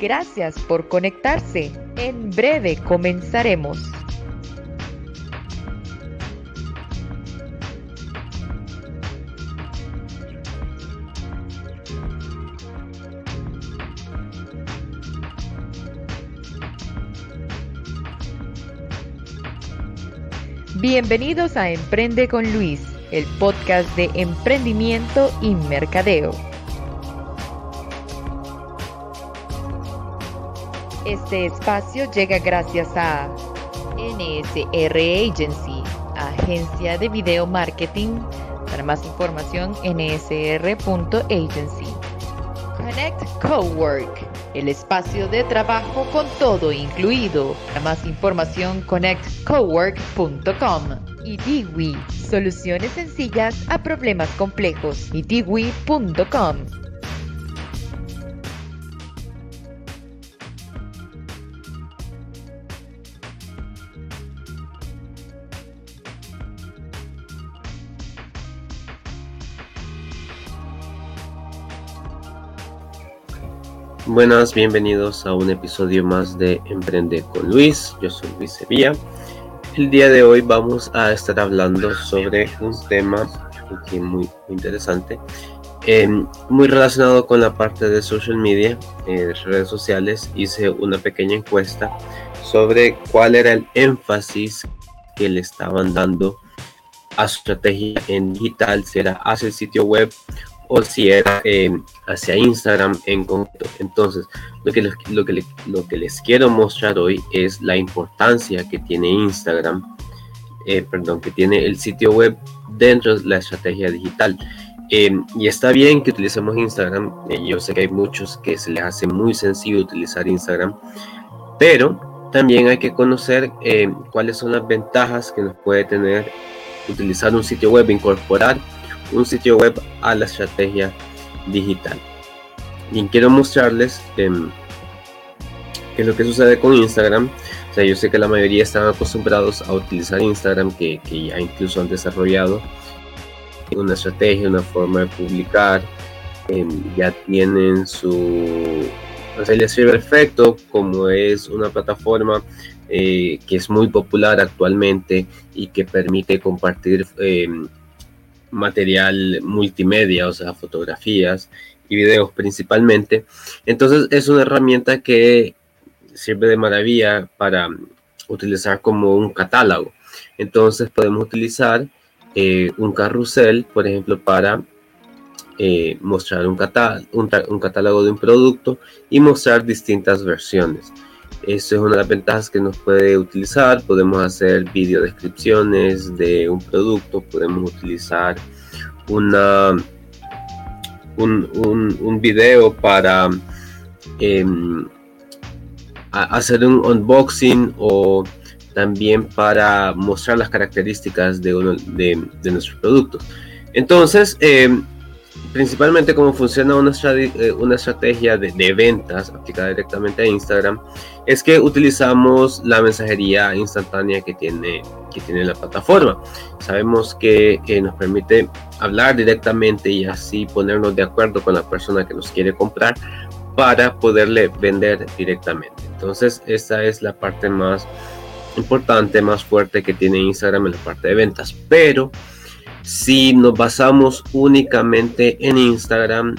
Gracias por conectarse. En breve comenzaremos. Bienvenidos a Emprende con Luis, el podcast de emprendimiento y mercadeo. Este espacio llega gracias a NSR Agency, agencia de video marketing. Para más información, nsr.agency. Connect Cowork, el espacio de trabajo con todo incluido. Para más información, connectcowork.com. Y Diwi, soluciones sencillas a problemas complejos. Y Buenas, bienvenidos a un episodio más de Emprende con Luis. Yo soy Luis Sevilla. El día de hoy vamos a estar hablando sobre un tema muy, interesante, em, muy relacionado con la parte de social media, eh, redes sociales. Hice una pequeña encuesta sobre cuál era el énfasis que le estaban dando a su estrategia en digital, si era hacia el sitio web o si era em, hacia Instagram en concreto. Entonces, lo que, lo, que, lo que les quiero mostrar hoy es la importancia que tiene Instagram, eh, perdón, que tiene el sitio web dentro de la estrategia digital. Em, y está bien que utilicemos Instagram. Eh, yo sé que hay muchos que se les hace muy sencillo utilizar Instagram, pero también hay que conocer em, cuáles son las ventajas que nos puede tener utilizar un sitio web, incorporar un sitio web a la estrategia digital. Y quiero mostrarles em, qué es lo que sucede con Instagram. O sea, yo sé que la mayoría están acostumbrados a utilizar Instagram, que, ya incluso han desarrollado una estrategia, una forma de publicar. Em, ya tienen su... O sea, les sirve perfecto como es una plataforma eh, que es muy popular actualmente y que permite compartir em, material multimedia, o sea, fotografías y videos principalmente. Entonces es una herramienta que sirve de maravilla para utilizar como un catálogo. Entonces podemos utilizar eh, un carrusel, por ejemplo, para eh, mostrar un, un, catálogo de un producto y mostrar distintas versiones. Eso es una de las ventajas que nos puede utilizar. Podemos hacer video descripciones de un producto, podemos utilizar una, un, un, video para em, hacer un unboxing o también para mostrar las características de, uno, de, nuestros productos. Entonces, em, principalmente cómo funciona una, eh, una estrategia de, ventas aplicada directamente a Instagram es que utilizamos la mensajería instantánea que tiene, que tiene la plataforma. Sabemos que nos permite hablar directamente y así ponernos de acuerdo con la persona que nos quiere comprar para poderle vender directamente. Entonces esta es la parte más importante, más fuerte que tiene Instagram en la parte de ventas. Pero si nos basamos únicamente en Instagram,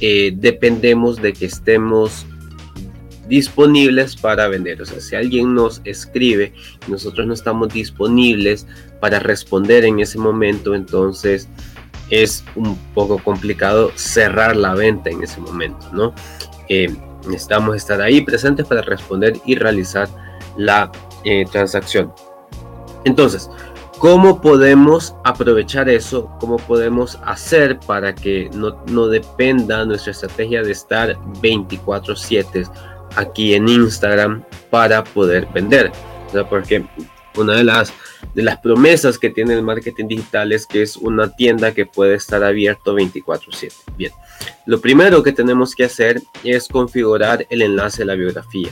eh, dependemos de que estemos disponibles para vender. O sea, si alguien nos escribe y nosotros no estamos disponibles para responder en ese momento, entonces es un poco complicado cerrar la venta en ese momento, ¿no? Eh, necesitamos estar ahí presentes para responder y realizar la eh, transacción. Entonces, ¿Cómo podemos aprovechar eso? ¿Cómo podemos hacer para que no, no dependa nuestra estrategia de estar 24/7 aquí en Instagram para poder vender? O sea, porque una de las, de las promesas que tiene el marketing digital es que es una tienda que puede estar abierto 24/7. Bien, lo primero que tenemos que hacer es configurar el enlace de la biografía.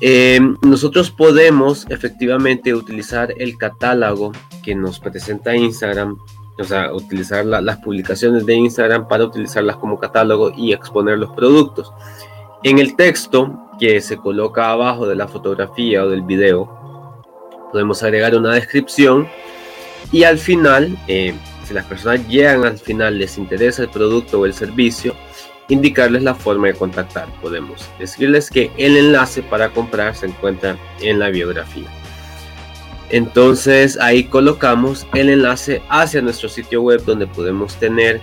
Eh, nosotros podemos efectivamente utilizar el catálogo que nos presenta Instagram, o sea, utilizar las publicaciones de Instagram para utilizarlas como catálogo y exponer los productos. En el texto que se coloca abajo de la fotografía o del video, podemos agregar una descripción y al final, eh, si las personas llegan al final, les interesa el producto o el servicio, indicarles la forma de contactar. Podemos decirles que el enlace para comprar se encuentra en la biografía. Entonces ahí colocamos el enlace hacia nuestro sitio web donde podemos tener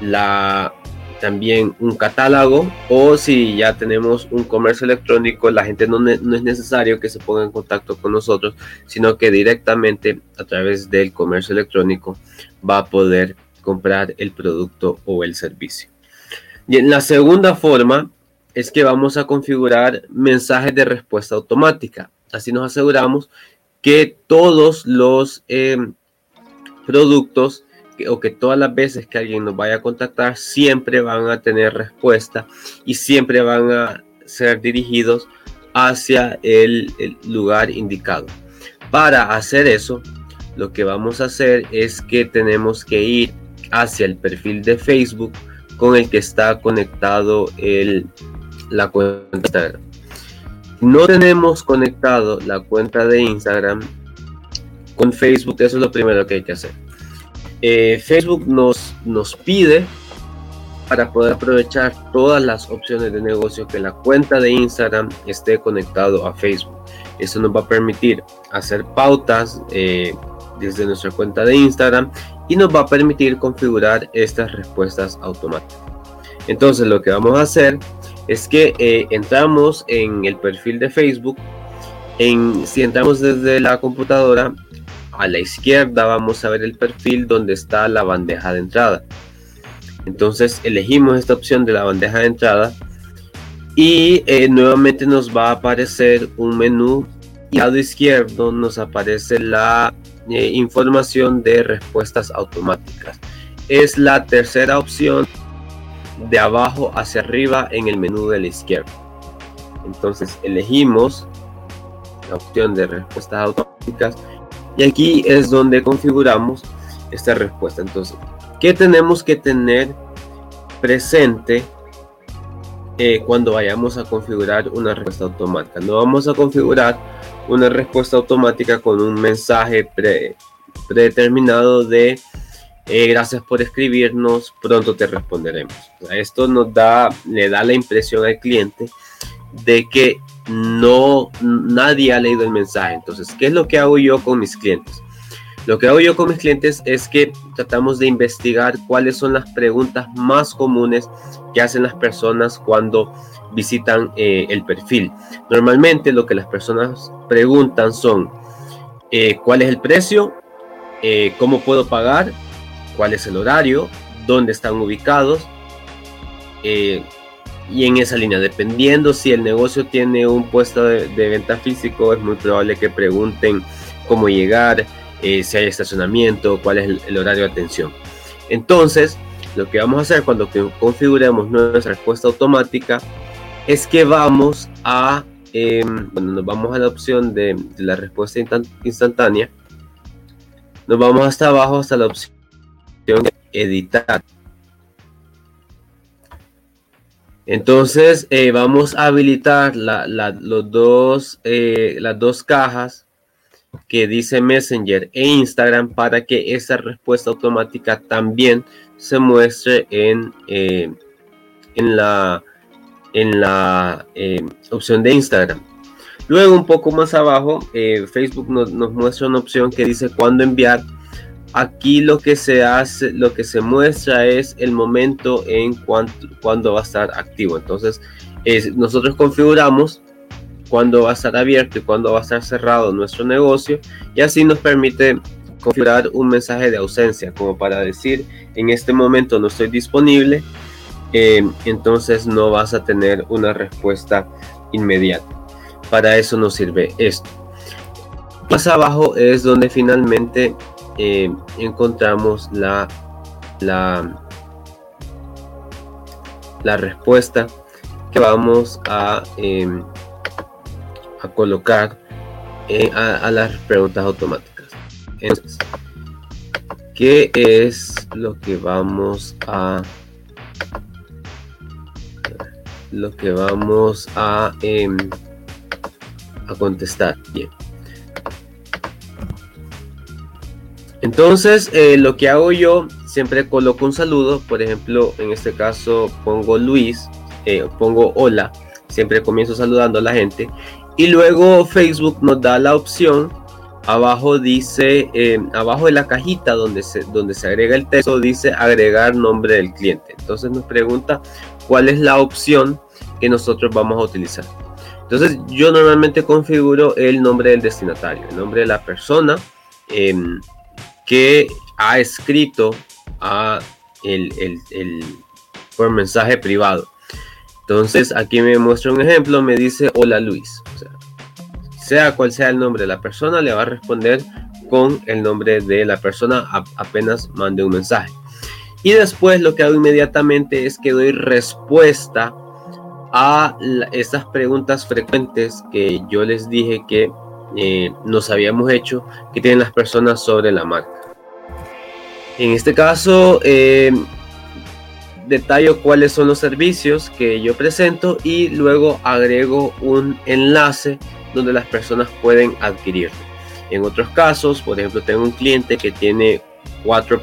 la también un catálogo o si ya tenemos un comercio electrónico, la gente no, no, es necesario que se ponga en contacto con nosotros, sino que directamente a través del comercio electrónico va a poder comprar el producto o el servicio. Y en la segunda forma es que vamos a configurar mensajes de respuesta automática. Así nos aseguramos que todos los eh, productos o que todas las veces que alguien nos vaya a contactar siempre van a tener respuesta y siempre van a ser dirigidos hacia el, lugar indicado. Para hacer eso, lo que vamos a hacer es que tenemos que ir hacia el perfil de Facebook con el que está conectado el, la cuenta Instagram. No tenemos conectado la cuenta de Instagram con Facebook, eso es lo primero que hay que hacer. Eh, Facebook nos, nos pide para poder aprovechar todas las opciones de negocio que la cuenta de Instagram esté conectado a Facebook. Eso nos va a permitir hacer pautas eh, desde nuestra cuenta de Instagram y nos va a permitir configurar estas respuestas automáticas. Entonces lo que vamos a hacer es que eh, entramos en el perfil de Facebook. Si entramos desde la computadora, a la izquierda vamos a ver el perfil donde está la bandeja de entrada. Entonces elegimos esta opción de la bandeja de entrada y eh, nuevamente nos va a aparecer un menú y al lado izquierdo nos aparece la eh, información de respuestas automáticas. Es la tercera opción de abajo hacia arriba en el menú de la izquierda. Entonces elegimos la opción de respuestas automáticas y aquí es donde configuramos esta respuesta. Entonces, ¿qué tenemos que tener presente eh, cuando vayamos a configurar una respuesta automática? No vamos a configurar una respuesta automática con un mensaje predeterminado de eh, gracias por escribirnos, pronto te responderemos. Esto nos da, le da la impresión al cliente de que no nadie ha leído el mensaje. Entonces, ¿qué es lo que hago yo con mis clientes? Lo que hago yo con mis clientes es que tratamos de investigar cuáles son las preguntas más comunes que hacen las personas cuando visitan eh, el perfil. Normalmente lo que las personas preguntan son eh, cuál es el precio, eh, cómo puedo pagar, cuál es el horario, dónde están ubicados, y en esa línea, dependiendo si el negocio tiene un puesto de, venta físico, es muy probable que pregunten cómo llegar, eh, si hay estacionamiento, cuál es el, horario de atención. Entonces, lo que vamos a hacer cuando configuremos nuestra respuesta automática es que vamos a, em, cuando nos vamos a la opción de, la respuesta instantánea, nos vamos hasta abajo hasta la opción de editar Entonces eh, vamos a habilitar los dos, eh, las dos cajas que dice Messenger e Instagram para que esa respuesta automática también se muestre en, eh, en la, en la opción de Instagram. Luego un poco más abajo, Facebook nos, nos muestra una opción que dice cuándo enviar Aquí lo que se hace, lo que se muestra es el momento en cuando va a estar activo. Entonces, nosotros configuramos cuándo va a estar abierto y cuándo va a estar cerrado nuestro negocio y así nos permite configurar un mensaje de ausencia como para decir en este momento no estoy disponible eh, entonces no vas a tener una respuesta inmediata. Para eso nos sirve esto. Más abajo es donde finalmente eh, encontramos la, la, la respuesta que vamos a, em, a colocar eh, a, las preguntas automáticas. ¿qué es lo que vamos a... lo que vamos a, em, a contestar. Bien. Entonces, eh, lo que hago yo, siempre coloco un saludo. Por ejemplo, en este caso pongo Luis, eh, pongo hola. Siempre comienzo saludando a la gente. Y luego Facebook nos da la opción. Abajo dice, eh, abajo de la cajita donde se, donde se agrega el texto, dice agregar nombre del cliente. Entonces nos pregunta cuál es la opción que nosotros vamos a utilizar. Entonces yo normalmente configuro el nombre del destinatario, el nombre de la persona em, que ha escrito a el, por mensaje privado. Entonces aquí me muestra un ejemplo, me dice hola Luis. sea, cual sea el nombre de la persona, le va a responder con el nombre de la persona apenas mande un mensaje. Y después lo que hago inmediatamente es que doy respuesta a estas preguntas frecuentes que yo les dije que eh, nos habíamos hecho que tienen las personas sobre la marca. En este caso, eh, detallo cuáles son los servicios que yo presento y luego agrego un enlace donde las personas pueden adquirirlo. En otros casos, por ejemplo, tengo un cliente que tiene cuatro,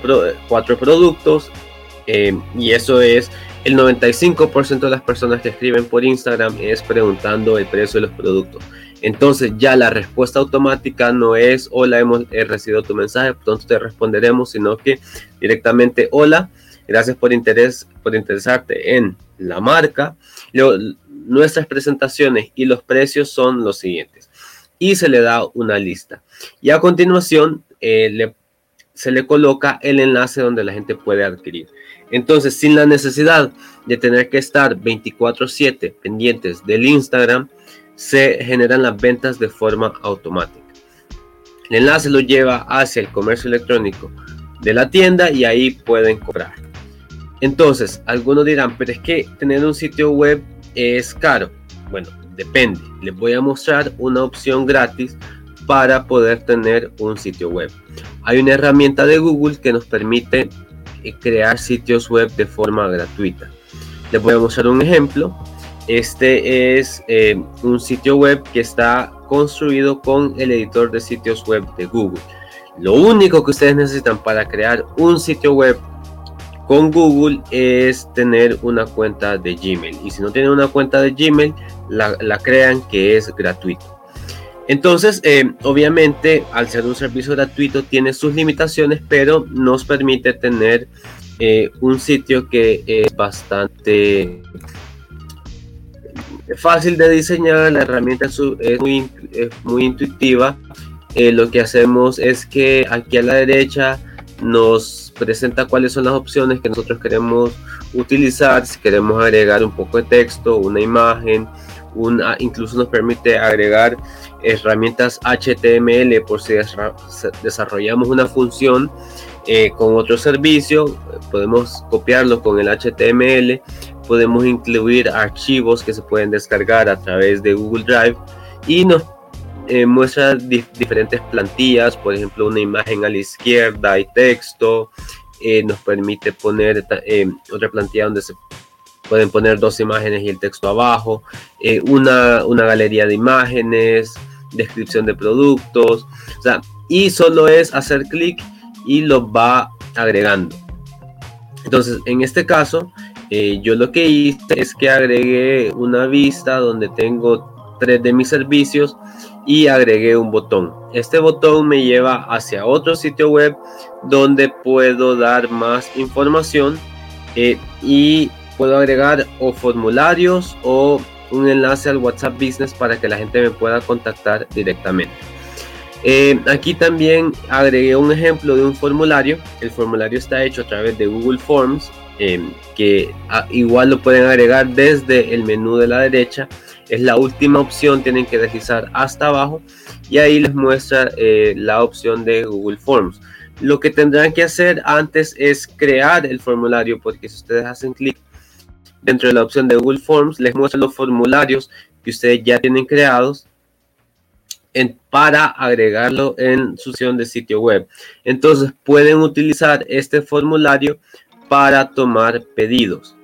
cuatro productos eh, y eso es el 95% de las personas que escriben por Instagram es preguntando el precio de los productos. Entonces ya la respuesta automática no es hola, hemos recibido tu mensaje, pronto te responderemos, sino que directamente hola, gracias por, interés, por interesarte en la marca. nuestras presentaciones y los precios son los siguientes. Y se le da una lista. Y a continuación eh, se le coloca el enlace donde la gente puede adquirir. Entonces, sin la necesidad de tener que estar 24/7 pendientes del Instagram, se generan las ventas de forma automática. El enlace lo lleva hacia el comercio electrónico de la tienda y ahí pueden comprar. Entonces, algunos dirán, pero es que tener un sitio web es caro. Bueno, depende. Les voy a mostrar una opción gratis para poder tener un sitio web. Hay una herramienta de Google que nos permite eh, crear sitios web de forma gratuita. Les voy a mostrar un ejemplo. Este es eh, un sitio web que está construido con el editor de sitios web de Google. Lo único que ustedes necesitan para crear un sitio web con Google es tener una cuenta de Gmail. Y si no tienen una cuenta de Gmail, la, crean que es gratuito. Entonces, eh, obviamente, al ser un servicio gratuito, tiene sus limitaciones, pero nos permite tener eh, un sitio que es bastante fácil de diseñar, la herramienta es muy, muy intuitiva. Eh, lo que hacemos es que aquí a la derecha nos presenta cuáles son las opciones que nosotros queremos utilizar, si queremos agregar un poco de texto, una imagen, una, incluso nos permite agregar herramientas HTML por si desarrollamos una función eh, con otro servicio, podemos copiarlo con el HTML, podemos incluir archivos que se pueden descargar a través de Google Drive y nos eh, muestra diferentes plantillas, por ejemplo una imagen a la izquierda y texto, eh, nos permite poner otra plantilla donde se pueden poner dos imágenes y el texto abajo, una, una galería de imágenes, descripción de productos, o sea, y solo es hacer clic y lo va agregando. Entonces, en este caso, eh, yo lo que hice es que agregué una vista donde tengo tres de mis servicios y agregué un botón. Este botón me lleva hacia otro sitio web donde puedo dar más información eh, y puedo agregar o formularios o un enlace al WhatsApp Business para que la gente me pueda contactar directamente. Eh, aquí también agregué un ejemplo de un formulario. El formulario está hecho a través de Google Forms, em, que ah, igual lo pueden agregar desde el menú de la derecha. Es la última opción, tienen que deslizar hasta abajo y ahí les muestra eh, la opción de Google Forms. Lo que tendrán que hacer antes es crear el formulario, porque si ustedes hacen clic dentro de la opción de Google Forms les muestra los formularios que ustedes ya tienen creados para agregarlo en su sesión de sitio web. Entonces pueden utilizar este formulario para tomar pedidos.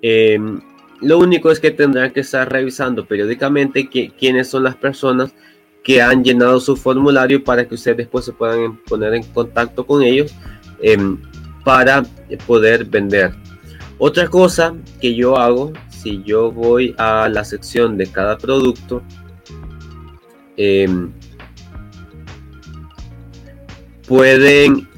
Em, lo único es que tendrán que estar revisando periódicamente quiénes son las personas que han llenado su formulario para que ustedes después se puedan poner en contacto con ellos em, para poder vender. Otra cosa que yo hago, si yo voy a la sección de cada producto, em, pueden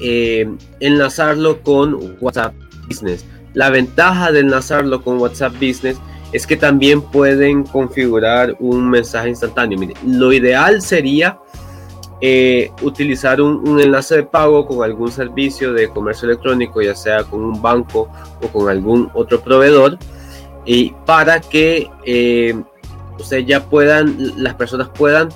em, enlazarlo con WhatsApp Business. La ventaja de enlazarlo con WhatsApp Business es que también pueden configurar un mensaje instantáneo. lo ideal sería eh, utilizar un, enlace de pago con algún servicio de comercio electrónico, ya sea con un banco o con algún otro proveedor, y para que eh, ya puedan, las personas puedan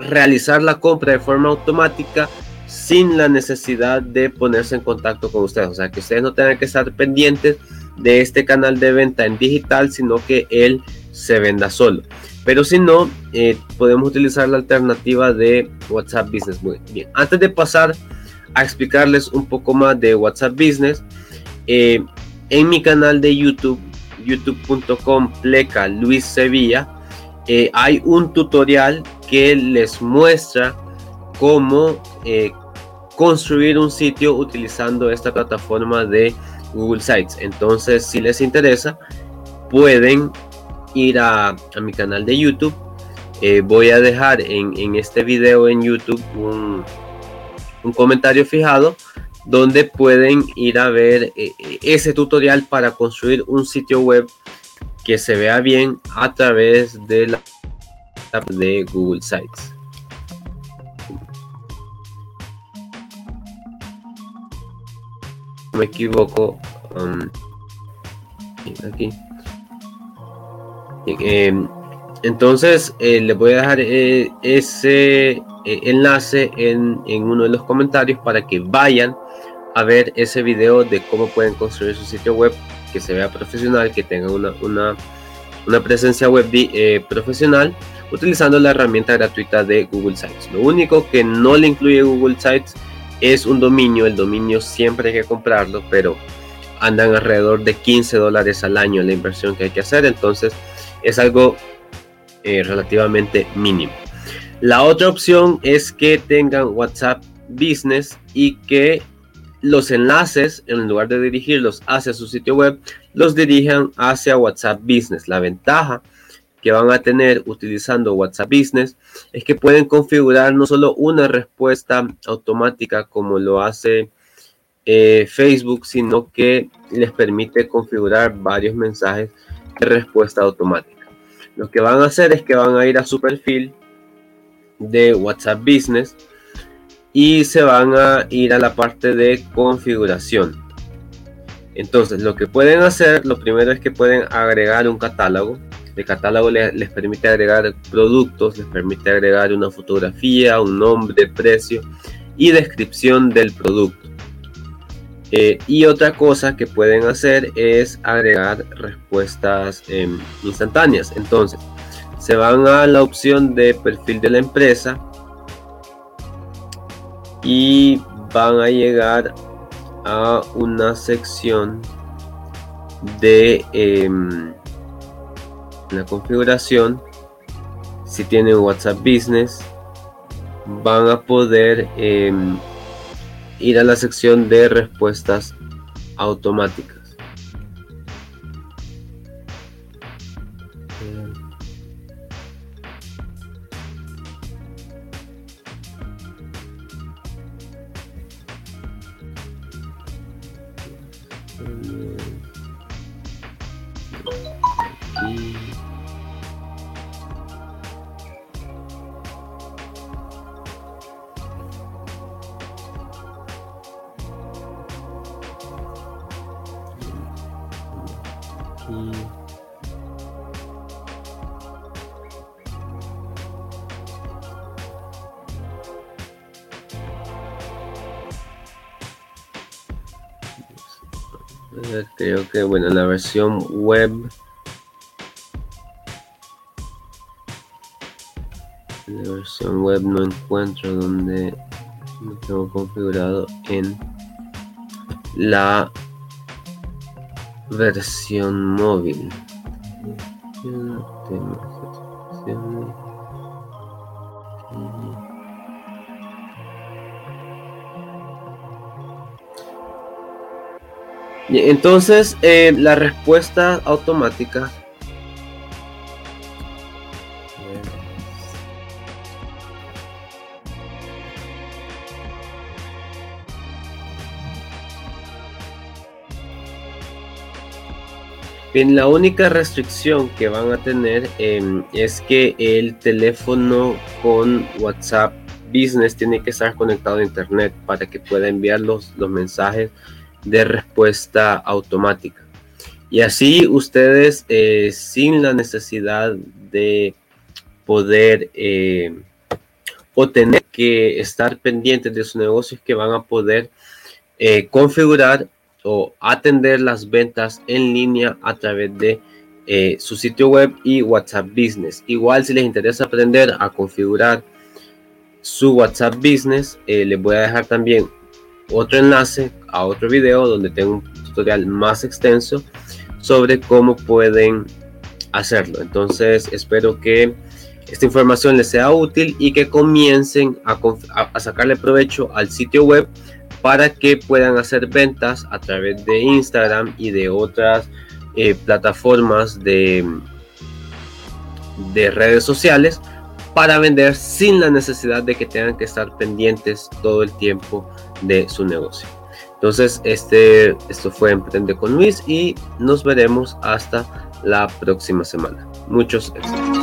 realizar la compra de forma automática sin la necesidad de ponerse en contacto con ustedes. O sea, que ustedes no tengan que estar pendientes de este canal de venta en digital, sino que él se venda solo. Pero si no, eh, podemos utilizar la alternativa de WhatsApp Business. Muy bien, antes de pasar a explicarles un poco más de WhatsApp Business, eh, en mi canal de YouTube, youtube.com pleca Luis Sevilla, eh, hay un tutorial que les muestra cómo construir un sitio utilizando esta plataforma de Google Sites. Entonces, si les interesa, pueden ir a, mi canal de YouTube. Eh, voy a dejar en, este video en YouTube un, comentario fijado donde pueden ir a ver eh, ese tutorial para construir un sitio web que se vea bien a través de la de Google Sites. Me equivoco um, aquí em, entonces eh, les voy a dejar eh, ese eh, enlace en, uno de los comentarios para que vayan a ver ese video de cómo pueden construir su sitio web que se vea profesional, que tenga una, una, una presencia web profesional utilizando la herramienta gratuita de Google Sites. Lo único que no le incluye Google Sites es un dominio, el dominio siempre hay que comprarlo, pero andan alrededor de 15 dólares al año la inversión que hay que hacer, entonces es algo eh, relativamente mínimo. La otra opción es que tengan WhatsApp Business y que los enlaces, en lugar de dirigirlos hacia su sitio web, los dirijan hacia WhatsApp Business. La ventaja que van a tener utilizando WhatsApp Business es que pueden configurar no solo una respuesta automática como lo hace eh, Facebook, sino que les permite configurar varios mensajes de respuesta automática. Lo que van a hacer es que van a ir a su perfil de WhatsApp Business y se van a ir a la parte de configuración. Entonces, lo que pueden hacer, lo primero es que pueden agregar un catálogo el catálogo les, permite agregar productos, les permite agregar una fotografía, un nombre, precio y descripción del producto. Eh, y otra cosa que pueden hacer es agregar respuestas em, instantáneas. Entonces, se van a la opción de perfil de la empresa y van a llegar a una sección de em, la configuración, si tienen WhatsApp Business, van a poder em, ir a la sección de respuestas automáticas. Creo que bueno la versión web. La versión web no encuentro donde lo tengo configurado en la versión móvil. Entonces, eh, la respuesta automática Bien, la única restricción que van a tener em, es que el teléfono con WhatsApp Business tiene que estar conectado a Internet para que pueda enviar los, los mensajes de respuesta automática. Y así ustedes, eh, sin la necesidad de poder eh, o tener que estar pendientes de sus negocios, que van a poder eh, configurar atender las ventas en línea a través de su sitio web y WhatsApp Business. Igual si les interesa aprender a configurar su WhatsApp Business, les voy a dejar también otro enlace a otro video donde tengo un tutorial más extenso sobre cómo pueden hacerlo. Entonces espero que esta información les sea útil y que comiencen a, sacarle provecho al sitio web para que puedan hacer ventas a través de Instagram y de otras eh, plataformas de, de redes sociales para vender sin la necesidad de que tengan que estar pendientes todo el tiempo de su negocio. Entonces, este, esto fue Emprende con Luis y nos veremos hasta la próxima semana. Muchos éxitos.